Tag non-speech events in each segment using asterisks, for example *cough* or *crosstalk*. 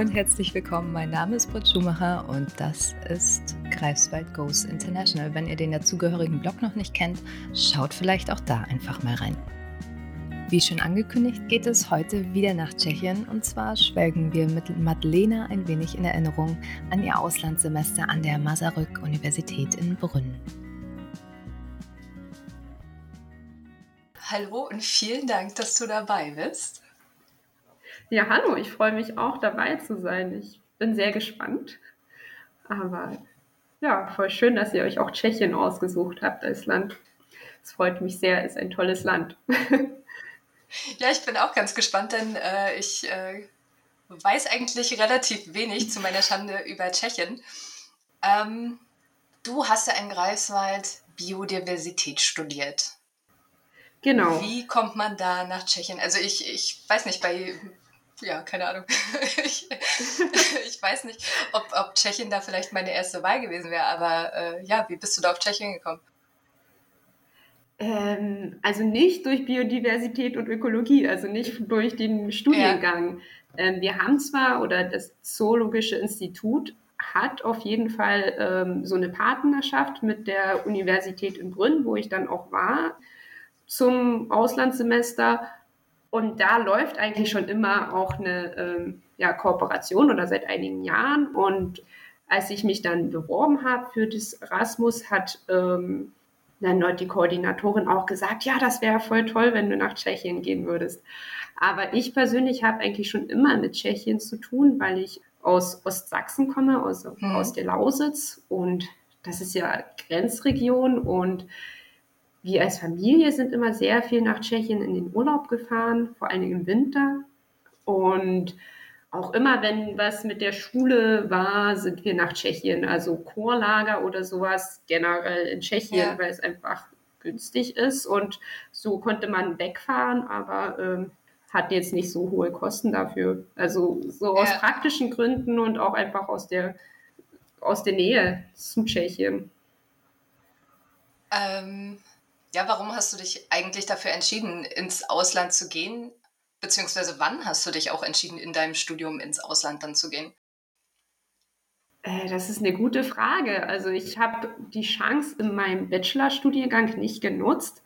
und herzlich willkommen. Mein Name ist Britt Schumacher und das ist Greifswald Goes International. Wenn ihr den dazugehörigen Blog noch nicht kennt, schaut vielleicht auch da einfach mal rein. Wie schon angekündigt, geht es heute wieder nach Tschechien und zwar schwelgen wir mit Madlena ein wenig in Erinnerung an ihr Auslandssemester an der Masaryk-Universität in Brünn. Hallo und vielen Dank, dass du dabei bist. Ja, hallo, ich freue mich auch dabei zu sein. Ich bin sehr gespannt. Aber ja, voll schön, dass ihr euch auch Tschechien ausgesucht habt als Land. Es freut mich sehr, es ist ein tolles Land. Ja, ich bin auch ganz gespannt, denn äh, ich äh, weiß eigentlich relativ wenig zu meiner Schande über Tschechien. Ähm, du hast ja in Greifswald Biodiversität studiert. Genau. Wie kommt man da nach Tschechien? Also ich, ich weiß nicht, bei ja, keine Ahnung. *laughs* ich, *laughs* ich, weiß nicht, ob, ob Tschechien da vielleicht meine erste Wahl gewesen wäre, aber äh, ja, wie bist du da auf Tschechien gekommen? Ähm, also nicht durch Biodiversität und Ökologie, also nicht durch den Studiengang. Ja. Ähm, wir haben zwar, oder das Zoologische Institut hat auf jeden Fall ähm, so eine Partnerschaft mit der Universität in Brünn, wo ich dann auch war, zum Auslandssemester. Und da läuft eigentlich schon immer auch eine ähm, ja, Kooperation oder seit einigen Jahren. Und als ich mich dann beworben habe für das Erasmus, hat ähm, dann die Koordinatorin auch gesagt, ja, das wäre voll toll, wenn du nach Tschechien gehen würdest. Aber ich persönlich habe eigentlich schon immer mit Tschechien zu tun, weil ich aus Ostsachsen komme, aus, mhm. aus der Lausitz. Und das ist ja Grenzregion und wir als Familie sind immer sehr viel nach Tschechien in den Urlaub gefahren, vor allen Dingen im Winter. Und auch immer, wenn was mit der Schule war, sind wir nach Tschechien. Also Chorlager oder sowas generell in Tschechien, ja. weil es einfach günstig ist. Und so konnte man wegfahren, aber ähm, hat jetzt nicht so hohe Kosten dafür. Also so aus ja. praktischen Gründen und auch einfach aus der, aus der Nähe zu Tschechien. Ähm, ja, warum hast du dich eigentlich dafür entschieden, ins Ausland zu gehen? Beziehungsweise wann hast du dich auch entschieden, in deinem Studium ins Ausland dann zu gehen? Äh, das ist eine gute Frage. Also ich habe die Chance in meinem Bachelorstudiengang nicht genutzt.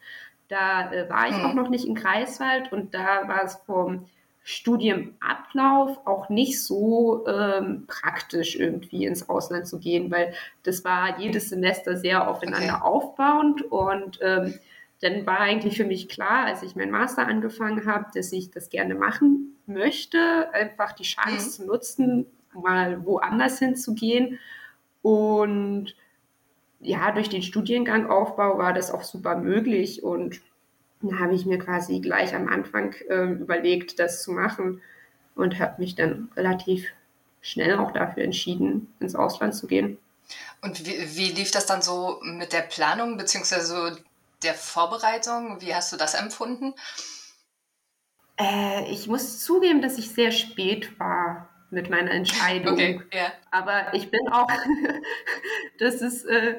Da äh, war ich hm. auch noch nicht in Greifswald und da war es vom Studienablauf auch nicht so ähm, praktisch irgendwie ins Ausland zu gehen, weil das war jedes Semester sehr aufeinander okay. aufbauend und ähm, dann war eigentlich für mich klar, als ich meinen Master angefangen habe, dass ich das gerne machen möchte, einfach die Chance mhm. zu nutzen, mal woanders hinzugehen und ja, durch den Studiengangaufbau war das auch super möglich und da habe ich mir quasi gleich am Anfang äh, überlegt, das zu machen und habe mich dann relativ schnell auch dafür entschieden, ins Ausland zu gehen. Und wie, wie lief das dann so mit der Planung bzw. der Vorbereitung? Wie hast du das empfunden? Äh, ich muss zugeben, dass ich sehr spät war mit meiner *laughs* Entscheidung. Okay, yeah. Aber ich bin auch, *laughs* das ist äh,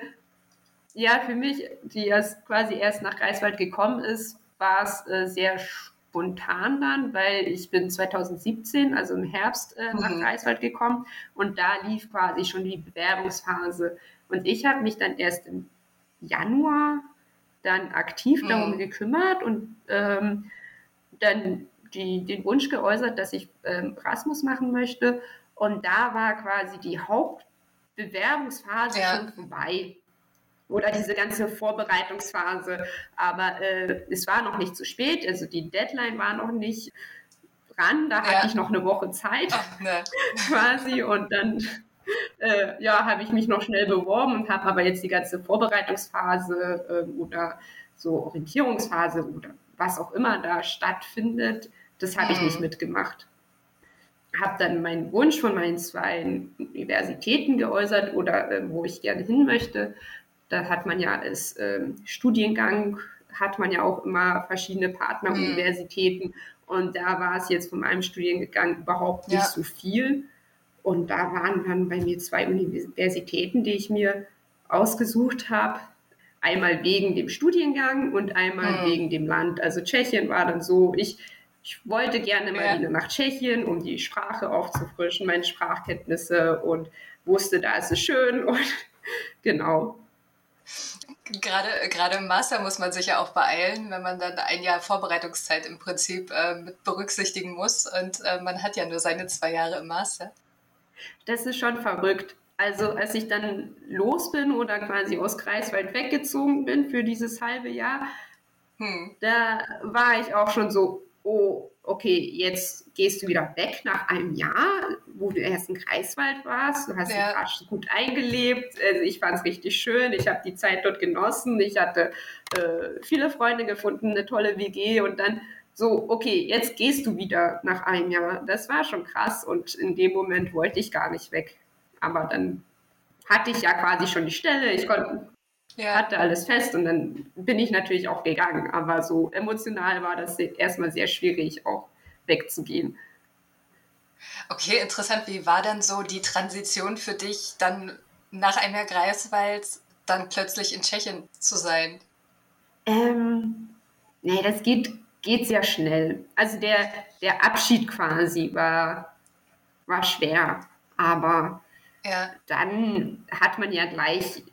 ja, für mich, die erst quasi erst nach Greifswald gekommen ist, war es äh, sehr spontan dann, weil ich bin 2017, also im Herbst, äh, nach mhm. Greifswald gekommen und da lief quasi schon die Bewerbungsphase. Und ich habe mich dann erst im Januar dann aktiv mhm. darum gekümmert und ähm, dann die, den Wunsch geäußert, dass ich ähm, Erasmus machen möchte. Und da war quasi die Hauptbewerbungsphase ja. schon vorbei oder diese ganze Vorbereitungsphase. Aber äh, es war noch nicht zu spät, also die Deadline war noch nicht dran, da ja. hatte ich noch eine Woche Zeit Ach, ne. *laughs* quasi und dann äh, ja, habe ich mich noch schnell beworben und habe aber jetzt die ganze Vorbereitungsphase äh, oder so Orientierungsphase oder was auch immer da stattfindet, das habe ich nicht mhm. mitgemacht. Habe dann meinen Wunsch von meinen zwei Universitäten geäußert oder äh, wo ich gerne hin möchte da hat man ja als ähm, Studiengang, hat man ja auch immer verschiedene Partneruniversitäten. Mhm. Und da war es jetzt von meinem Studiengang überhaupt nicht ja. so viel. Und da waren dann bei mir zwei Universitäten, die ich mir ausgesucht habe. Einmal wegen dem Studiengang und einmal mhm. wegen dem Land. Also Tschechien war dann so, ich ich wollte gerne mal ja. wieder nach Tschechien, um die Sprache aufzufrischen, meine Sprachkenntnisse und wusste, da ist es schön *laughs* und genau. Gerade, gerade im Master muss man sich ja auch beeilen, wenn man dann ein Jahr Vorbereitungszeit im Prinzip äh, mit berücksichtigen muss und äh, man hat ja nur seine zwei Jahre im Master. Das ist schon verrückt. Also als ich dann los bin oder quasi aus Greifswald weggezogen bin für dieses halbe Jahr, hm. da war ich auch schon so, oh, okay, jetzt gehst du wieder weg nach einem Jahr, wo du erst in Kreiswald warst. Du hast ja. dich gut eingelebt. Also ich fand es richtig schön. Ich habe die Zeit dort genossen. Ich hatte äh, viele Freunde gefunden, eine tolle WG und dann so, okay, jetzt gehst du wieder nach einem Jahr. Das war schon krass und in dem Moment wollte ich gar nicht weg. Aber dann hatte ich ja quasi schon die Stelle. Ich konnte ja. hatte alles fest und dann bin ich natürlich auch gegangen. Aber so emotional war das erstmal sehr schwierig, auch wegzugehen. Okay, interessant. Wie war dann so die Transition für dich, dann nach einem Jahr Greifswald dann plötzlich in Tschechien zu sein? Ähm, nee, das geht, geht sehr schnell. Also der, der Abschied quasi war, war schwer, aber ja. dann hat man ja gleich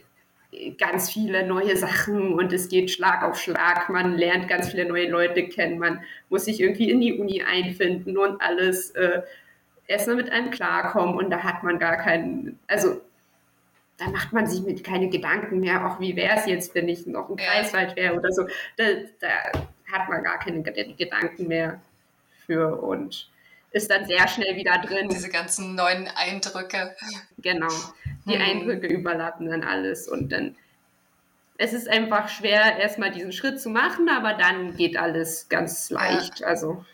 ganz viele neue Sachen und es geht Schlag auf Schlag. Man lernt ganz viele neue Leute kennen. Man muss sich irgendwie in die Uni einfinden und alles äh, erstmal mit einem klarkommen. Und da hat man gar keinen, also da macht man sich mit keine Gedanken mehr, auch wie wäre es jetzt, wenn ich noch im Kreiswald wäre oder so. Da, da hat man gar keine Gedanken mehr für und ist dann sehr schnell wieder drin. Diese ganzen neuen Eindrücke. Genau. Die hm. Eindrücke überlappen dann alles und dann es ist einfach schwer, erstmal diesen Schritt zu machen, aber dann geht alles ganz leicht. Ja. Also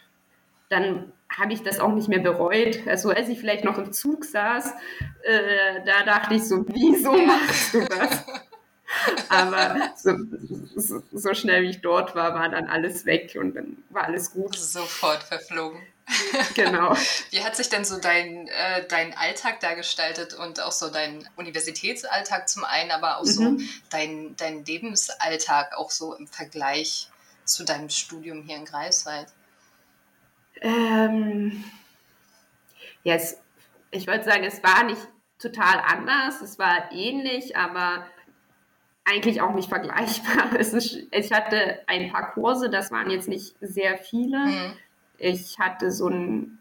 dann habe ich das auch nicht mehr bereut. Also als ich vielleicht noch im Zug saß, äh, da dachte ich so, wieso machst du das? *laughs* Aber so, so, so, schnell wie ich dort war, war dann alles weg und dann war alles gut. Sofort verflogen. *laughs* Genau. Wie hat sich denn so dein, äh, dein Alltag da gestaltet und auch so dein Universitätsalltag zum einen, aber auch mhm. so dein, dein Lebensalltag auch so im Vergleich zu deinem Studium hier in Greifswald? Ähm, ja, es, ich wollte sagen, es war nicht total anders, es war ähnlich, aber eigentlich auch nicht vergleichbar. *laughs* Ist, ich hatte ein paar Kurse, das waren jetzt nicht sehr viele. Mhm. Ich hatte so ein,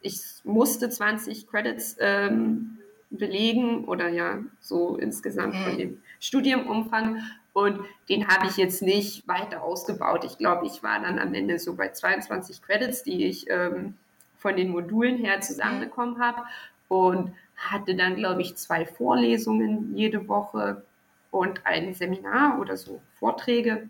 ich musste 20 Credits ähm, belegen oder ja, so insgesamt mhm. von dem Studiumumfang. Und den habe ich jetzt nicht weiter ausgebaut. Ich glaube, ich war dann am Ende so bei 22 Credits, die ich ähm, von den Modulen her zusammenbekommen mhm. habe. Und hatte dann, glaube ich, zwei Vorlesungen jede Woche und ein Seminar oder so Vorträge.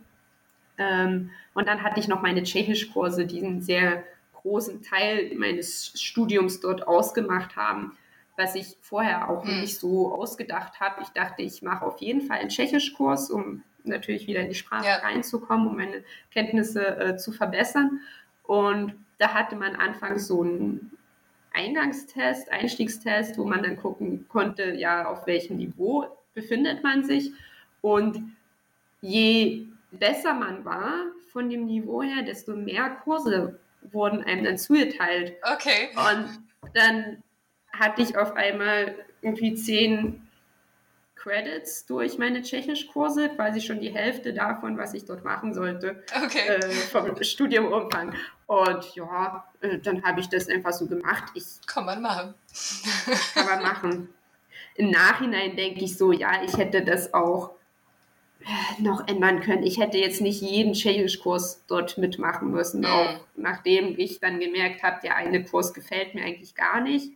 Ähm, und dann hatte ich noch meine Tschechischkurse, die einen sehr großen Teil meines Studiums dort ausgemacht haben, was ich vorher auch mhm. nicht so ausgedacht habe. Ich dachte, ich mache auf jeden Fall einen Tschechischkurs, um natürlich wieder in die Sprache ja. reinzukommen, um meine Kenntnisse äh, zu verbessern. Und da hatte man anfangs so einen Eingangstest, Einstiegstest, wo man dann gucken konnte, ja, auf welchem Niveau befindet man sich. Und je besser man war von dem Niveau her, desto mehr Kurse wurden einem dann zugeteilt. Okay. Und dann hatte ich auf einmal irgendwie zehn Credits durch meine Tschechischkurse, quasi schon die Hälfte davon, was ich dort machen sollte, okay. äh, vom Studiumumfang. Und ja, äh, dann habe ich das einfach so gemacht. Ich, kann man machen. kann man machen. Im Nachhinein denke ich so, ja, ich hätte das auch noch ändern können. Ich hätte jetzt nicht jeden Tschechischkurs dort mitmachen müssen, mhm. auch nachdem ich dann gemerkt habe, der eine Kurs gefällt mir eigentlich gar nicht.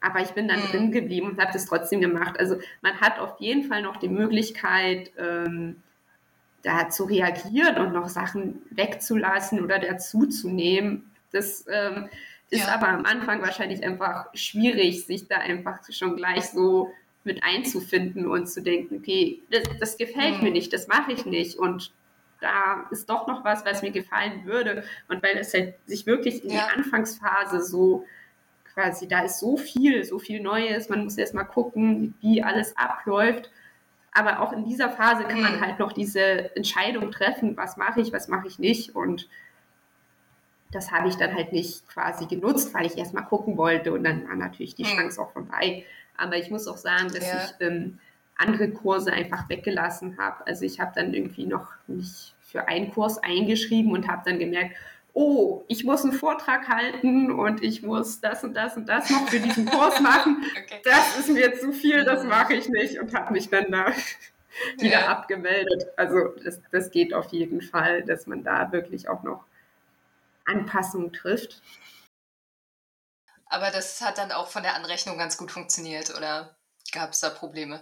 Aber ich bin dann mhm. drin geblieben und habe das trotzdem gemacht. Also man hat auf jeden Fall noch die Möglichkeit, ähm, da zu reagieren und noch Sachen wegzulassen oder dazuzunehmen. Das ähm, ist ja. aber am Anfang wahrscheinlich einfach schwierig, sich da einfach schon gleich so mit einzufinden und zu denken, okay, das, das gefällt mhm. mir nicht, das mache ich nicht und da ist doch noch was, was mir gefallen würde. Und weil es halt sich wirklich in ja. der Anfangsphase so quasi, da ist so viel, so viel Neues, man muss erst mal gucken, wie alles abläuft. Aber auch in dieser Phase kann man mhm. halt noch diese Entscheidung treffen, was mache ich, was mache ich nicht. Und das habe ich dann halt nicht quasi genutzt, weil ich erstmal gucken wollte und dann war natürlich die hm. Chance auch vorbei. Aber ich muss auch sagen, dass ja. ich ähm, andere Kurse einfach weggelassen habe. Also ich habe dann irgendwie noch mich für einen Kurs eingeschrieben und habe dann gemerkt, oh, ich muss einen Vortrag halten und ich muss das und das und das noch für diesen Kurs *laughs* machen. okay. Das ist mir zu viel, das mache ich nicht und habe mich dann da *laughs* wieder ja. abgemeldet. Also das, das geht auf jeden Fall, dass man da wirklich auch noch Anpassungen trifft. Aber das hat dann auch von der Anrechnung ganz gut funktioniert oder gab es da Probleme?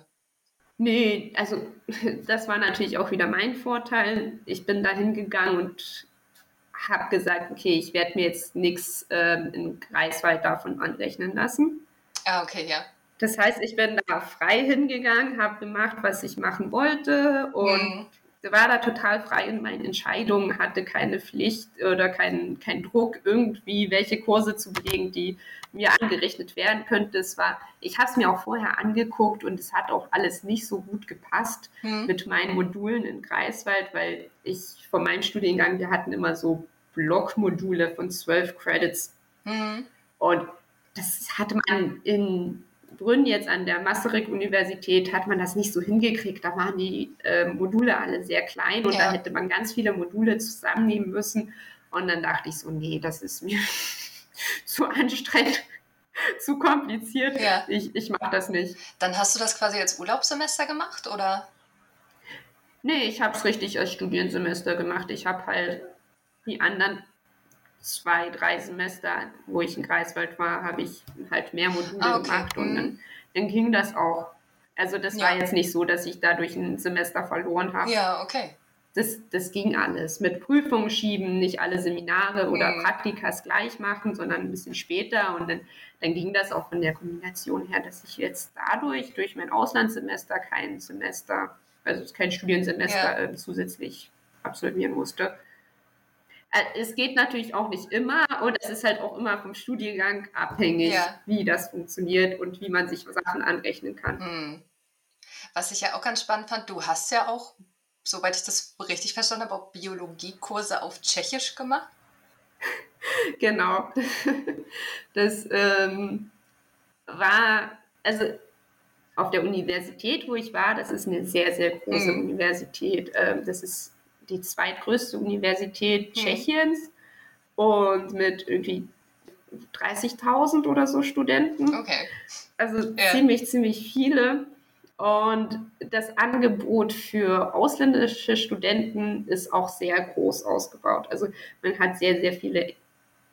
Nee, also *laughs* das war natürlich auch wieder mein Vorteil. Ich bin da hingegangen und habe gesagt, okay, ich werde mir jetzt nichts ähm, in Greifswald davon anrechnen lassen. Ah, okay, ja. Das heißt, ich bin da frei hingegangen, habe gemacht, was ich machen wollte und mhm war da total frei in meinen Entscheidungen, hatte keine Pflicht oder keinen kein Druck, irgendwie welche Kurse zu belegen, die mir angerechnet werden könnte. Es war, ich habe es mir auch vorher angeguckt und es hat auch alles nicht so gut gepasst hm. mit meinen Modulen in Greifswald, weil ich von meinem Studiengang, wir hatten immer so Blockmodule von zwölf Credits. Hm. Und das hatte man in Brünn jetzt an der Masaryk-Universität hat man das nicht so hingekriegt. Da waren die äh, Module alle sehr klein und ja. da hätte man ganz viele Module zusammennehmen müssen. Und dann dachte ich so, nee, das ist mir *laughs* zu anstrengend, *laughs* zu kompliziert. Ja. Ich, ich mache das nicht. Dann hast du das quasi als Urlaubssemester gemacht, oder? Nee, ich habe es richtig als Studiensemester gemacht. Ich habe halt die anderen zwei, drei Semester, wo ich in Greifswald war, habe ich halt mehr Module ah, okay. gemacht und dann, mhm. dann, ging das auch. Also das ja. war jetzt nicht so, dass ich dadurch ein Semester verloren habe. Ja, okay. Das, das ging alles. Mit Prüfungen schieben, nicht alle Seminare oder mhm. Praktikas gleich machen, sondern ein bisschen später. Und dann, dann ging das auch von der Kombination her, dass ich jetzt dadurch, durch mein Auslandssemester, kein Semester, also kein Studiensemester ja. äh, zusätzlich absolvieren musste. Äh, es geht natürlich auch nicht immer und es ist halt auch immer vom Studiengang abhängig, ja. wie das funktioniert und wie man sich Sachen anrechnen kann. Hm. Was ich ja auch ganz spannend fand, du hast ja auch, soweit ich das richtig verstanden habe, auch Biologiekurse auf Tschechisch gemacht. *laughs* genau. *laughs* Das ähm, war, also auf der Universität, wo ich war, das ist eine sehr, sehr große mhm. Universität. Ähm, das ist die zweitgrößte Universität hm. Tschechiens und mit irgendwie 30.000 oder so Studenten. Okay. Also ja. ziemlich, ziemlich viele. Und das Angebot für ausländische Studenten ist auch sehr groß ausgebaut. Also man hat sehr, sehr viele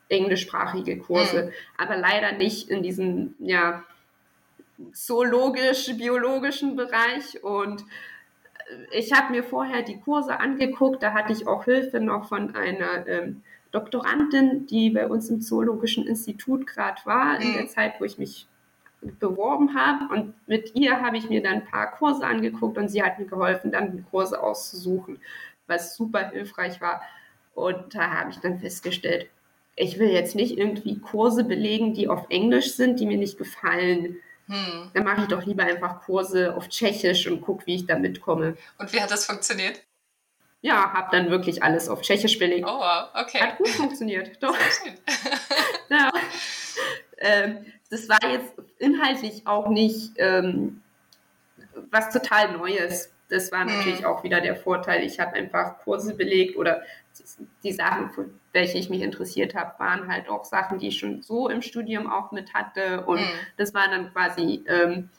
englischsprachige Kurse, mhm. aber leider nicht in diesem ja, zoologisch-biologischen Bereich. Und ich habe mir vorher die Kurse angeguckt, da hatte ich auch Hilfe noch von einer ähm, Doktorandin, die bei uns im Zoologischen Institut gerade war, in der mhm. Zeit, wo ich mich beworben habe. Und mit ihr habe ich mir dann ein paar Kurse angeguckt und sie hat mir geholfen, dann die Kurse auszusuchen, was super hilfreich war. Und da habe ich dann festgestellt, ich will jetzt nicht irgendwie Kurse belegen, die auf Englisch sind, die mir nicht gefallen. Hm. Dann mache ich doch lieber einfach Kurse auf Tschechisch und gucke, wie ich da mitkomme. Und wie hat das funktioniert? Ja, habe dann wirklich alles auf Tschechisch belegt. Oh, wow, okay. Hat gut funktioniert, *laughs* doch. *laughs* ja. Ähm, das war jetzt inhaltlich auch nicht ähm, was total Neues. Das war hm. natürlich auch wieder der Vorteil. Ich habe einfach Kurse belegt oder die Sachen, welche ich mich interessiert habe, waren halt auch Sachen, die ich schon so im Studium auch mit hatte. Und mhm. das war dann quasi ähm,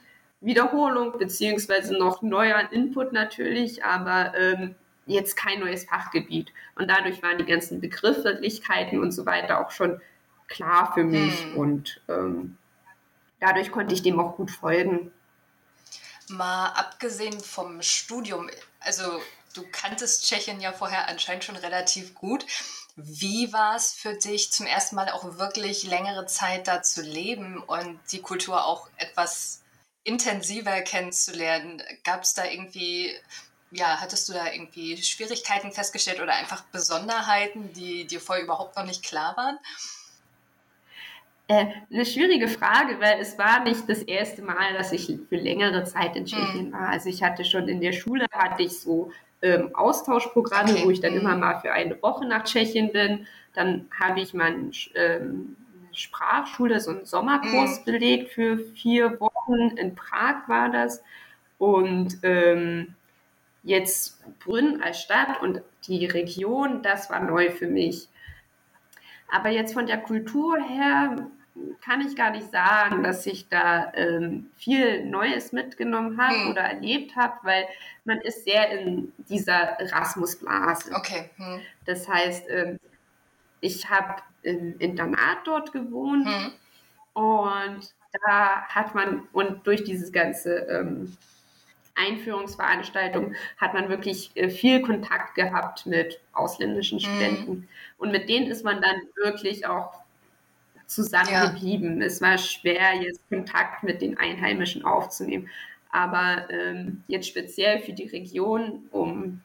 Wiederholung beziehungsweise noch neuer Input natürlich, aber ähm, jetzt kein neues Fachgebiet. Und dadurch waren die ganzen Begrifflichkeiten und so weiter auch schon klar für mich mhm. und ähm, dadurch konnte ich dem auch gut folgen. Mal abgesehen vom Studium, also du kanntest Tschechien ja vorher anscheinend schon relativ gut. Wie war es für dich zum ersten Mal auch wirklich längere Zeit da zu leben und die Kultur auch etwas intensiver kennenzulernen? Gab es da irgendwie, ja, hattest du da irgendwie Schwierigkeiten festgestellt oder einfach Besonderheiten, die dir vorher überhaupt noch nicht klar waren? Äh, eine schwierige Frage, weil es war nicht das erste Mal, dass ich für längere Zeit in Tschechien hm. war. Also ich hatte schon in der Schule hatte ich so ähm, Austauschprogramme, okay. wo ich dann immer mhm. mal für eine Woche nach Tschechien bin. Dann habe ich meinen ähm, Sprachschule, so einen Sommerkurs mhm. belegt für vier Wochen. In Prag war das. Und ähm, jetzt Brünn als Stadt und die Region, das war neu für mich. Aber jetzt von der Kultur her kann ich gar nicht sagen, dass ich da ähm, viel Neues mitgenommen habe hm. oder erlebt habe, weil man ist sehr in dieser Erasmus-Blase. Okay. Hm. Das heißt, ähm, ich habe im Internat dort gewohnt hm. und da hat man, und durch dieses ganze ähm, Einführungsveranstaltung hat man wirklich äh, viel Kontakt gehabt mit ausländischen hm. Studenten. Und mit denen ist man dann wirklich auch zusammengeblieben. Ja. Es war schwer, jetzt Kontakt mit den Einheimischen aufzunehmen. Aber ähm, jetzt speziell für die Region um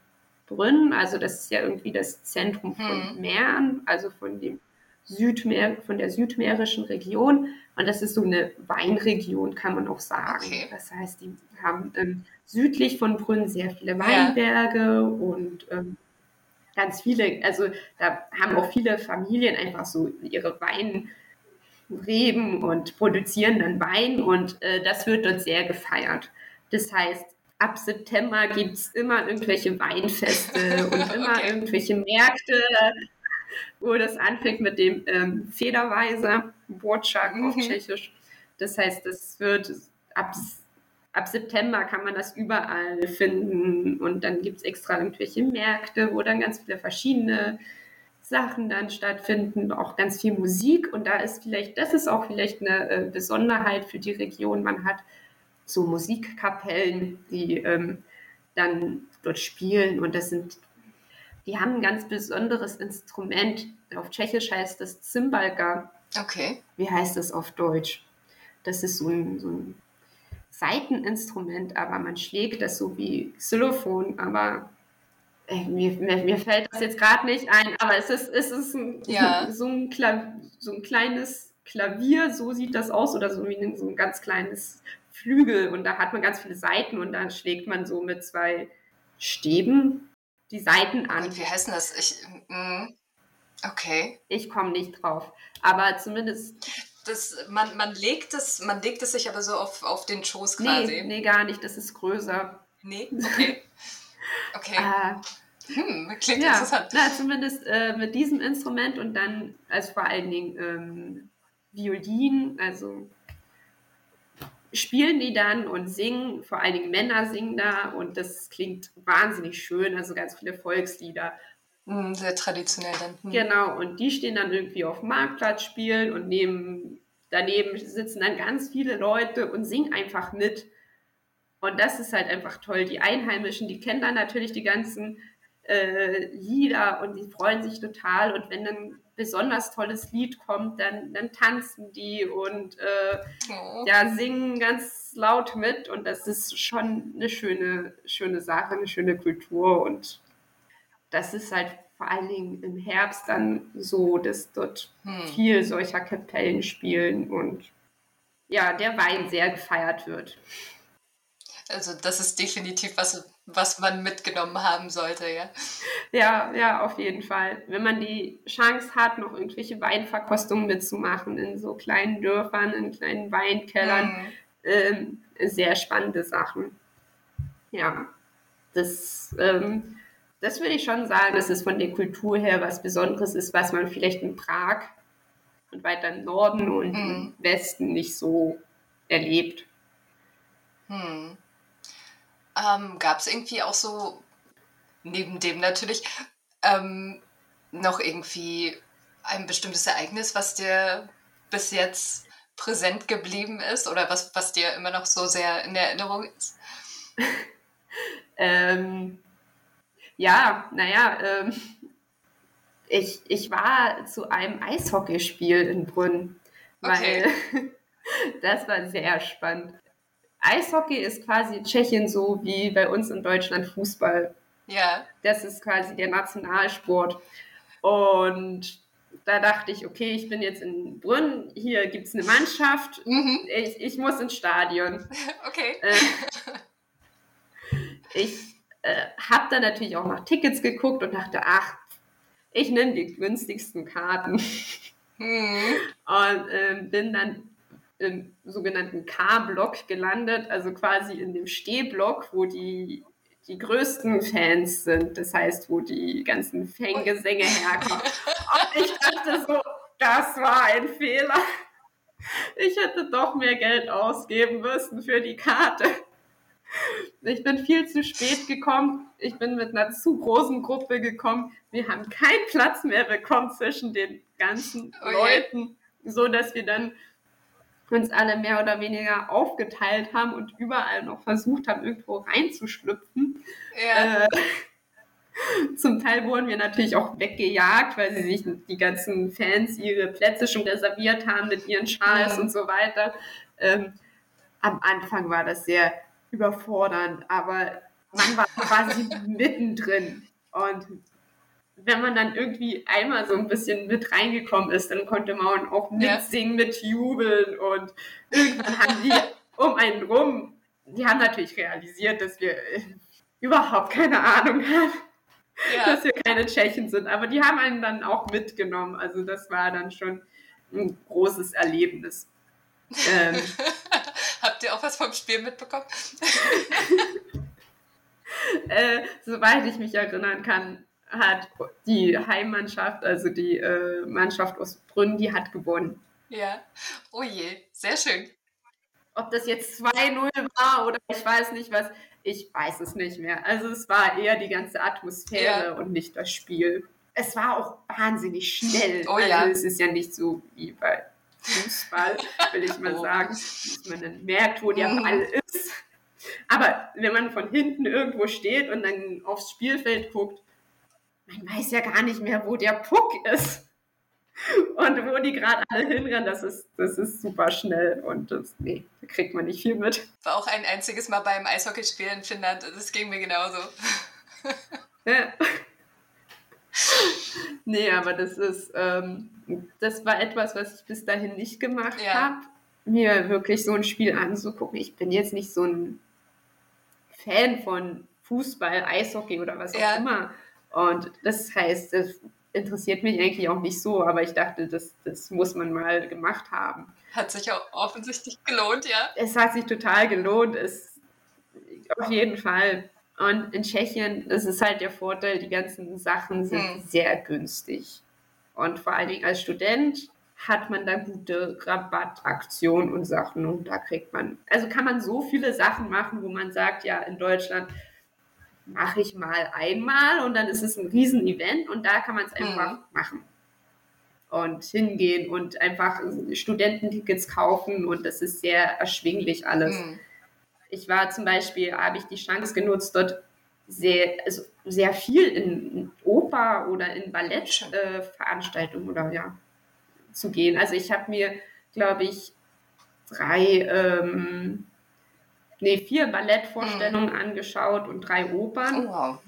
Brünn, also das ist ja irgendwie das Zentrum von hm. Mähren, also von dem Südmeer, von der südmährischen Region. Und das ist so eine Weinregion, kann man auch sagen. Okay. Das heißt, die haben ähm, südlich von Brünn sehr viele Weinberge ja. und ähm, ganz viele, also da haben auch viele Familien einfach so ihre Weinreben und produzieren dann Wein und äh, das wird dort sehr gefeiert. Das heißt, ab September gibt es immer irgendwelche Weinfeste *laughs* und immer okay. irgendwelche Märkte wo das anfängt mit dem ähm, Federweiser, Borczak mhm. auf Tschechisch. Das heißt, das wird ab, ab September kann man das überall finden und dann gibt es extra irgendwelche Märkte, wo dann ganz viele verschiedene Sachen dann stattfinden, auch ganz viel Musik und da ist vielleicht, das ist auch vielleicht eine äh, Besonderheit für die Region. Man hat so Musikkapellen, die ähm, dann dort spielen und das sind die haben ein ganz besonderes Instrument. Auf Tschechisch heißt das Zimbalka. Okay. Wie heißt das auf Deutsch? Das ist so ein, so ein Saiteninstrument, aber man schlägt das so wie Xylophon, aber mir, mir, mir, fällt das jetzt gerade nicht ein, aber es ist, es ist ein, ja. *laughs* so, ein so ein kleines Klavier, so sieht das aus, oder so, wie ein, so ein ganz kleines Flügel und da hat man ganz viele Seiten und dann schlägt man so mit zwei Stäben die Seiten an. Und wie heißt denn das? Ich, mm, okay. Ich komme nicht drauf. Aber zumindest. Das, man, man, legt es, man legt es sich aber so auf, auf den Schoß quasi. Nee, nee, gar nicht. Das ist größer. Nee, okay. *laughs* Okay. äh, hm, klingt ja, interessant. Na, zumindest äh, mit diesem Instrument und dann als vor allen Dingen ähm, Violin, also spielen die dann und singen, vor allen Dingen Männer singen da und das klingt wahnsinnig schön, also ganz viele Volkslieder. Hm, sehr traditionell dann. Hm. Genau, und die stehen dann irgendwie auf dem Marktplatz spielen und neben, daneben sitzen dann ganz viele Leute und singen einfach mit. Und das ist halt einfach toll. Die Einheimischen, die kennen dann natürlich die ganzen äh, Lieder und die freuen sich total. Und wenn dann besonders tolles Lied kommt, dann, dann tanzen die und äh, oh. ja, singen ganz laut mit und das ist schon eine schöne, schöne Sache, eine schöne Kultur und das ist halt vor allen Dingen im Herbst dann so, dass dort hm. viel solcher Kapellen spielen und ja, der Wein sehr gefeiert wird. Also das ist definitiv was, was man mitgenommen haben sollte, ja. Ja, ja, auf jeden Fall. Wenn man die Chance hat, noch irgendwelche Weinverkostungen mitzumachen in so kleinen Dörfern, in kleinen Weinkellern, mhm. ähm, sehr spannende Sachen. Ja, das, ähm, das würde ich schon sagen, dass es von der Kultur her was Besonderes ist, was man vielleicht in Prag und weiter im Norden und mhm. im Westen nicht so erlebt. Hm. Ähm, Gab es irgendwie auch so, neben dem natürlich, ähm, noch irgendwie ein bestimmtes Ereignis, was dir bis jetzt präsent geblieben ist oder was, was dir immer noch so sehr in der Erinnerung ist? *laughs* ähm, ja, naja, ähm, ich, ich war zu einem Eishockeyspiel in Brünn, okay. weil *laughs* das war sehr spannend. Eishockey ist quasi in Tschechien so wie bei uns in Deutschland Fußball. Ja. Das ist quasi der Nationalsport. Und da dachte ich, okay, ich bin jetzt in Brünn, hier gibt es eine Mannschaft, mhm. ich, ich muss ins Stadion. *laughs* Okay. Äh, ich äh, habe dann natürlich auch nach Tickets geguckt und dachte, ach, ich nehme die günstigsten Karten. Hm. Und äh, bin dann im sogenannten K-Block gelandet, also quasi in dem Stehblock, wo die, die größten Fans sind. Das heißt, wo die ganzen Fangesänge herkommen. Und ich dachte so, das war ein Fehler. Ich hätte doch mehr Geld ausgeben müssen für die Karte. Ich bin viel zu spät gekommen. Ich bin mit einer zu großen Gruppe gekommen. Wir haben keinen Platz mehr bekommen zwischen den ganzen oh Leuten, so dass wir dann uns alle mehr oder weniger aufgeteilt haben und überall noch versucht haben, irgendwo reinzuschlüpfen. Ja. Äh, *laughs* zum Teil wurden wir natürlich auch weggejagt, weil sie sich die ganzen Fans ihre Plätze schon reserviert haben mit ihren Schals mhm. und so weiter. Ähm, am Anfang war das sehr überfordernd, aber man war quasi *laughs* mittendrin. Und wenn man dann irgendwie einmal so ein bisschen mit reingekommen ist, dann konnte man auch mitsingen, ja. mitjubeln und irgendwann haben die *laughs* um einen rum, die haben natürlich realisiert, dass wir äh, überhaupt keine Ahnung haben, ja. dass wir keine Tschechen sind, aber die haben einen dann auch mitgenommen. Also das war dann schon ein großes Erlebnis. Ähm, *laughs* Habt ihr auch was vom Spiel mitbekommen? *laughs* äh, soweit ich mich erinnern kann, hat die Heimmannschaft, also die äh, Mannschaft aus Brünn, die hat gewonnen. Ja, oh je, sehr schön. Ob das jetzt 2-0 war oder ich weiß nicht was, ich weiß es nicht mehr. Also es war eher die ganze Atmosphäre ja. und nicht das Spiel. Es war auch wahnsinnig schnell. Oh also ja. Es ist ja nicht so wie bei Fußball, will ich mal *laughs* oh. sagen, dass man dann merkt, wo der mhm. Ball ist. Aber wenn man von hinten irgendwo steht und dann aufs Spielfeld guckt, man weiß ja gar nicht mehr, wo der Puck ist. Und wo die gerade alle hinrennen, das ist, das ist super schnell und das, nee, da kriegt man nicht viel mit. War auch ein einziges Mal beim Eishockeyspiel in Finnland, das ging mir genauso. Ja. Nee, aber das ist, ähm, das war etwas, was ich bis dahin nicht gemacht ja. habe, mir wirklich so ein Spiel anzugucken. Ich bin jetzt nicht so ein Fan von Fußball, Eishockey oder was ja. auch immer. Und das heißt, das interessiert mich eigentlich auch nicht so, aber ich dachte, das, das muss man mal gemacht haben. Hat sich auch offensichtlich gelohnt, ja? Es hat sich total gelohnt, es, auf jeden Fall. Und in Tschechien, das ist halt der Vorteil, die ganzen Sachen sind hm. sehr günstig. Und vor allen Dingen als Student hat man da gute Rabattaktionen und Sachen und da kriegt man, also kann man so viele Sachen machen, wo man sagt, ja, in Deutschland mache ich mal einmal und dann ist es ein Riesenevent und da kann man es einfach mhm. machen und hingehen und einfach Studententickets kaufen und das ist sehr erschwinglich alles. Mhm. Ich war zum Beispiel, habe ich die Chance genutzt, dort sehr, also sehr viel in Oper oder in Ballettveranstaltungen äh, oder ja zu gehen. Also ich habe mir, glaube ich, drei ähm, nee, vier Ballettvorstellungen mhm. angeschaut und drei Opern. Oh, wow.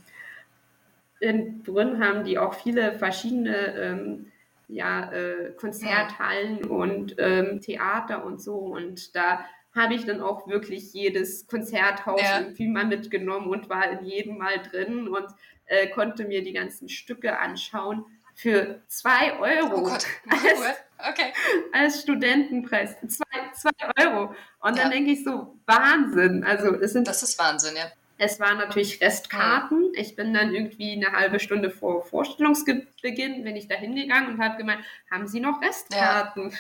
In Brünn haben die auch viele verschiedene ähm, ja, äh, Konzerthallen mhm. und ähm, Theater und so. Und da habe ich dann auch wirklich jedes Konzerthaus ja. irgendwie mal mitgenommen und war in jedem Mal drin und äh, konnte mir die ganzen Stücke anschauen für zwei Euro. Oh Gott, *laughs* als, okay. Als Studentenpreis. Zwei, zwei Euro. Und ja. dann denke ich so, Wahnsinn. Also es sind. Das ist Wahnsinn, ja. Es waren natürlich Restkarten. Ich bin dann irgendwie eine halbe Stunde vor Vorstellungsbeginn, bin ich da hingegangen und habe gemeint, haben Sie noch Restkarten? Ja.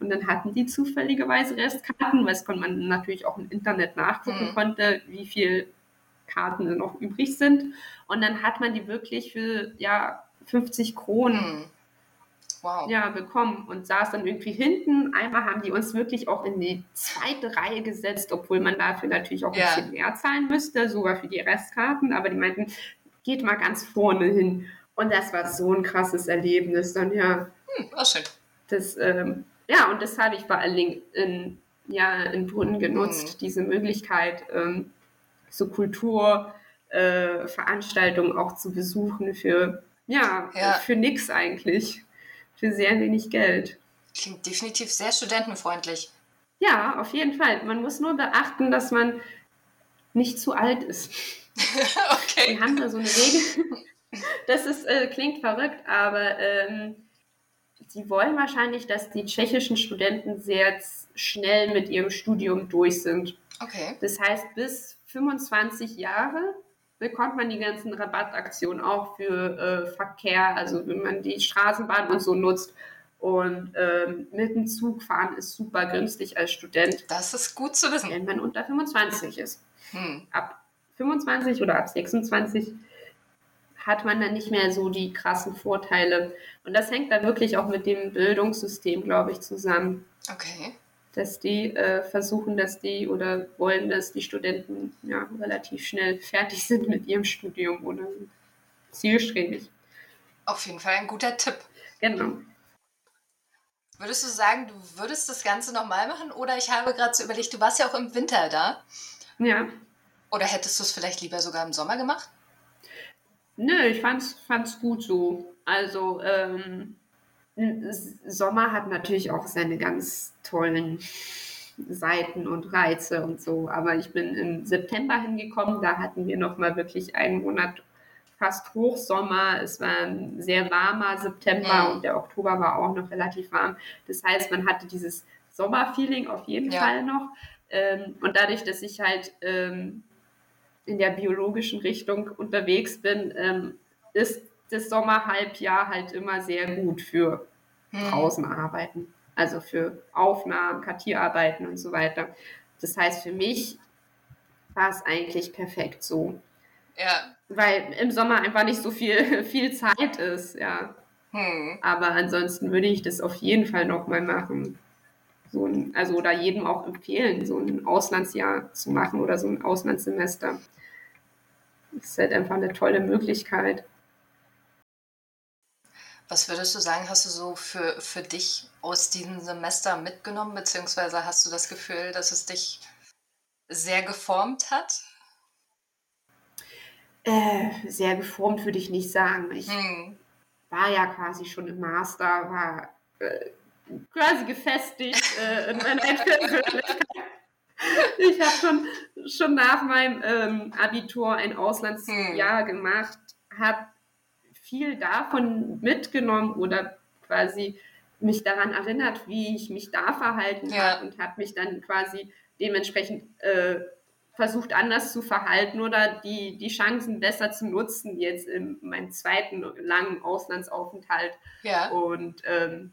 Und dann hatten die zufälligerweise Restkarten, weil es konnte man natürlich auch im Internet nachgucken mhm. konnte, wie viel Karten noch übrig sind. Und dann hat man die wirklich für ja 50 Kronen hm. Wow. ja, bekommen und saß dann irgendwie hinten. Einmal haben die uns wirklich auch in die zweite Reihe gesetzt, obwohl man dafür natürlich auch ein ja. bisschen mehr zahlen müsste, sogar für die Restkarten. Aber die meinten, geht mal ganz vorne hin. Und das war so ein krasses Erlebnis dann, ja. Hm, war schön. Das, ähm, ja, und das habe ich vor allen Dingen in, ja, in Brunnen genutzt, mhm. diese Möglichkeit, ähm, so Kulturveranstaltungen äh, auch zu besuchen für ja, ja. für nix eigentlich. Für sehr wenig Geld. Klingt definitiv sehr studentenfreundlich. Ja, auf jeden Fall. Man muss nur beachten, dass man nicht zu alt ist. *laughs* okay. Wir haben da so eine Regel. das ist, äh, klingt verrückt, aber ähm, sie wollen wahrscheinlich, dass die tschechischen Studenten sehr schnell mit ihrem Studium durch sind. Okay. Das heißt, bis 25 Jahre bekommt man die ganzen Rabattaktionen auch für äh, Verkehr, also wenn man die Straßenbahn und so nutzt. Und ähm, mit dem Zug fahren ist super günstig als Student. Das ist gut zu wissen. Wenn man unter 25 ist. Hm. Ab 25 oder ab 26 hat man dann nicht mehr so die krassen Vorteile. Und das hängt dann wirklich auch mit dem Bildungssystem, glaube ich, zusammen. Okay. Dass die äh, versuchen, dass die oder wollen, dass die Studenten ja, relativ schnell fertig sind mit ihrem Studium oder zielstrebig. Auf jeden Fall ein guter Tipp. Genau. Würdest du sagen, du würdest das Ganze nochmal machen? Oder ich habe gerade so überlegt, du warst ja auch im Winter da. Ja. Oder hättest du es vielleicht lieber sogar im Sommer gemacht? Nö, ich fand's, fand's gut so. Also, ähm, Sommer hat natürlich auch seine ganz tollen Seiten und Reize und so. Aber ich bin im September hingekommen, da hatten wir nochmal wirklich einen Monat fast Hochsommer. Es war ein sehr warmer September mhm. und der Oktober war auch noch relativ warm. Das heißt, man hatte dieses Sommerfeeling auf jeden ja. Fall noch. Ähm, und dadurch, dass ich halt ähm, in der biologischen Richtung unterwegs bin, ähm, ist das Sommerhalbjahr halt immer sehr gut für draußen arbeiten. Also für Aufnahmen, Kartierarbeiten und so weiter. Das heißt, für mich war es eigentlich perfekt so. Ja. Weil im Sommer einfach nicht so viel, *laughs* viel Zeit ist, ja. Hm. Aber ansonsten würde ich das auf jeden Fall nochmal machen. So ein, also oder jedem auch empfehlen, so ein Auslandsjahr zu machen oder so ein Auslandssemester. Das ist halt einfach eine tolle Möglichkeit. Was würdest du sagen, hast du so für, für dich aus diesem Semester mitgenommen, beziehungsweise hast du das Gefühl, dass es dich sehr geformt hat? Äh, sehr geformt würde ich nicht sagen. Ich hm. war ja quasi schon im Master, war äh, quasi gefestigt äh, in meiner Persönlichkeit. Ich habe schon, schon nach meinem ähm, Abitur ein Auslandsjahr hm. gemacht, habe viel davon mitgenommen oder quasi mich daran erinnert, wie ich mich da verhalten ja. habe und habe mich dann quasi dementsprechend äh, versucht anders zu verhalten oder die, die Chancen besser zu nutzen jetzt in meinem zweiten langen Auslandsaufenthalt. Ja. Und ähm,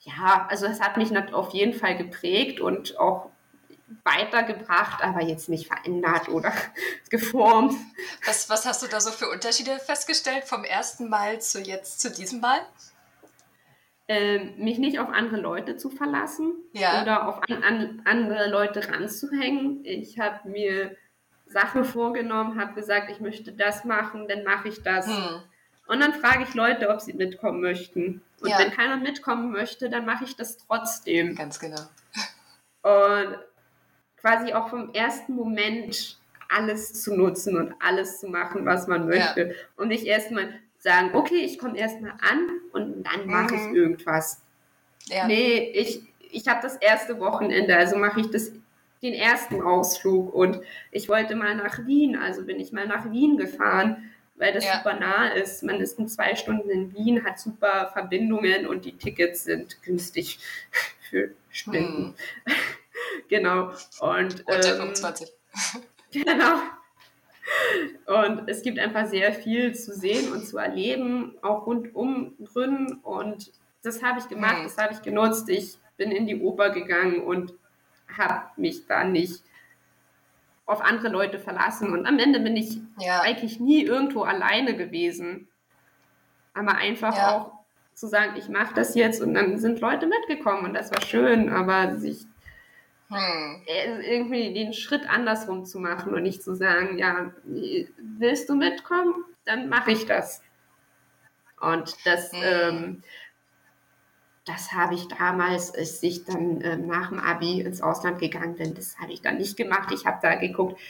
ja, also es hat mich auf jeden Fall geprägt und auch weitergebracht, aber jetzt nicht verändert oder *laughs* geformt. Was, was hast du da so für Unterschiede festgestellt vom ersten Mal zu jetzt zu diesem Mal? Ähm, mich nicht auf andere Leute zu verlassen ja. oder auf an, an, andere Leute ranzuhängen. Ich habe mir Sachen vorgenommen, habe gesagt, ich möchte das machen, dann mache ich das. Hm. Und dann frage ich Leute, ob sie mitkommen möchten. Und ja. wenn keiner mitkommen möchte, dann mache ich das trotzdem. Ganz genau. Und quasi auch vom ersten Moment alles zu nutzen und alles zu machen, was man möchte. Ja. Und nicht erstmal sagen, okay, ich komme erstmal an und dann mache mhm. ich irgendwas. Ja. Nee, ich, ich habe das erste Wochenende, also mache ich das, den ersten Ausflug und ich wollte mal nach Wien, also bin ich mal nach Wien gefahren, weil das ja. super nah ist. Man ist in zwei Stunden in Wien, hat super Verbindungen und die Tickets sind günstig *laughs* für Spenden. Hm. *laughs* genau. Und, Unter ähm, 25. *laughs* genau. Und es gibt einfach sehr viel zu sehen und zu erleben, auch rundum drin. Und das habe ich gemacht, mhm. das habe ich genutzt. Ich bin in die Oper gegangen und habe mich da nicht auf andere Leute verlassen. Und am Ende bin ich ja. eigentlich nie irgendwo alleine gewesen. Aber einfach ja. auch zu sagen, ich mache das jetzt und dann sind Leute mitgekommen und das war schön, aber sich hm. Äh, irgendwie den Schritt andersrum zu machen und nicht zu sagen, ja, willst du mitkommen? Dann mache ich das. Und das, hm. ähm, das habe ich damals, als ich dann äh, nach dem Abi ins Ausland gegangen bin, das habe ich dann nicht gemacht. Ich habe da geguckt,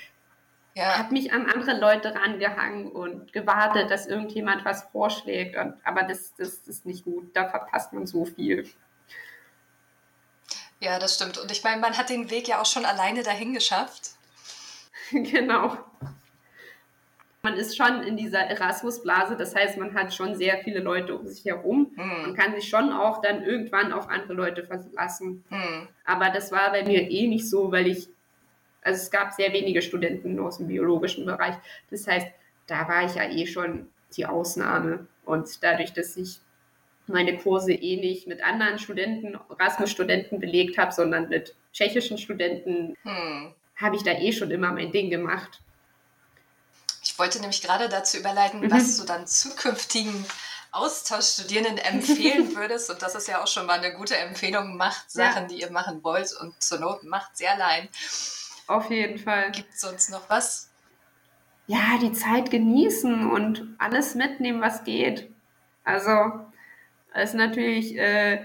ja. habe mich an andere Leute rangehangen und gewartet, dass irgendjemand was vorschlägt. Und, aber das, das, das ist nicht gut. Da verpasst man so viel. Ja, das stimmt. Und ich meine, man hat den Weg ja auch schon alleine dahin geschafft. *laughs* genau. Man ist schon in dieser Erasmus-Blase, das heißt, man hat schon sehr viele Leute um sich herum. Hm. Man kann sich schon auch dann irgendwann auf andere Leute verlassen. Hm. Aber das war bei mir eh nicht so, weil ich, also es gab sehr wenige Studenten aus dem biologischen Bereich. Das heißt, da war ich ja eh schon die Ausnahme. Und dadurch, dass ich meine Kurse eh nicht mit anderen Studenten, Erasmus-Studenten belegt habe, sondern mit tschechischen Studenten, hm. habe ich da eh schon immer mein Ding gemacht. Ich wollte nämlich gerade dazu überleiten, mhm. was du dann zukünftigen Austauschstudierenden empfehlen *laughs* würdest. Und das ist ja auch schon mal eine gute Empfehlung. Macht Sachen, ja. die ihr machen wollt und zur Not macht sie allein. Auf jeden Fall. Gibt es sonst noch was? Ja, die Zeit genießen und alles mitnehmen, was geht. Also, es ist natürlich äh,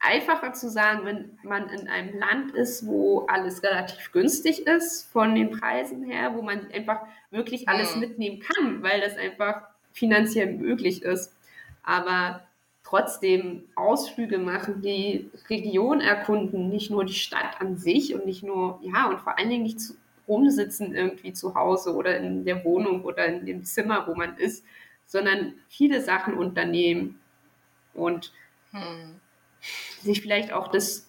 einfacher zu sagen, wenn man in einem Land ist, wo alles relativ günstig ist von den Preisen her, wo man einfach wirklich alles mhm. mitnehmen kann, weil das einfach finanziell möglich ist. Aber trotzdem Ausflüge machen, die Region erkunden, nicht nur die Stadt an sich und nicht nur, ja, und vor allen Dingen nicht zu, rumsitzen irgendwie zu Hause oder in der Wohnung oder in dem Zimmer, wo man ist, sondern viele Sachen unternehmen und hm. sich vielleicht auch das,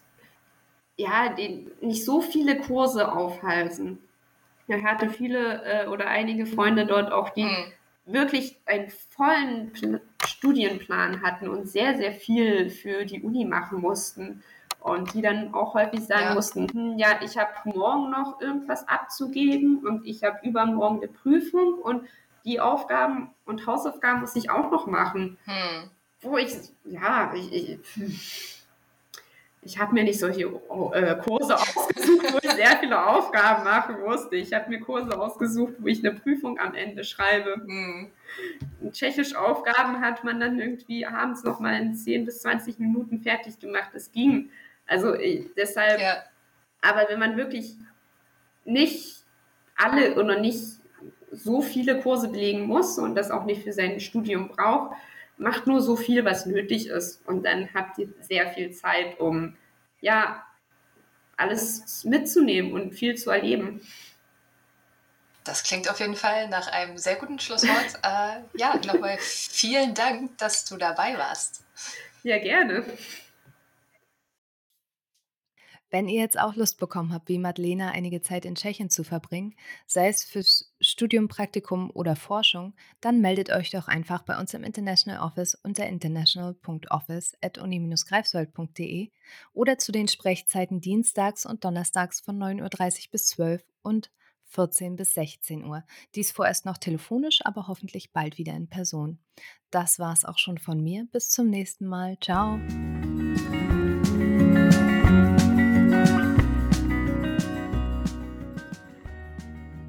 ja, den, nicht so viele Kurse aufhalten. Ich hatte viele äh, oder einige Freunde dort auch, die hm. wirklich einen vollen Pl Studienplan hatten und sehr, sehr viel für die Uni machen mussten. Und die dann auch häufig sagen ja. mussten, hm, ja, ich habe morgen noch irgendwas abzugeben und ich habe übermorgen eine Prüfung und die Aufgaben und Hausaufgaben muss ich auch noch machen. Hm wo ich, ja, ich, ich, ich habe mir nicht solche äh, Kurse *laughs* ausgesucht, wo ich sehr viele Aufgaben machen musste. Ich habe mir Kurse ausgesucht, wo ich eine Prüfung am Ende schreibe. Mhm. Tschechisch Aufgaben hat man dann irgendwie abends noch mal in 10 bis 20 Minuten fertig gemacht. Das ging. Also ich, deshalb, ja. aber wenn man wirklich nicht alle oder nicht so viele Kurse belegen muss und das auch nicht für sein Studium braucht, macht nur so viel, was nötig ist. Und dann habt ihr sehr viel Zeit, um ja alles mitzunehmen und viel zu erleben. Das klingt auf jeden Fall nach einem sehr guten Schlusswort. *laughs* äh, ja, nochmal vielen Dank, dass du dabei warst. Ja, gerne. Wenn ihr jetzt auch Lust bekommen habt, wie Madlena einige Zeit in Tschechien zu verbringen, sei es fürs Studium, Praktikum oder Forschung, dann meldet euch doch einfach bei uns im International Office unter international.office.uni-greifswald.de oder zu den Sprechzeiten dienstags und donnerstags von 9.30 Uhr bis 12 und 14 bis 16 Uhr. Dies vorerst noch telefonisch, aber hoffentlich bald wieder in Person. Das war's auch schon von mir. Bis zum nächsten Mal. Ciao.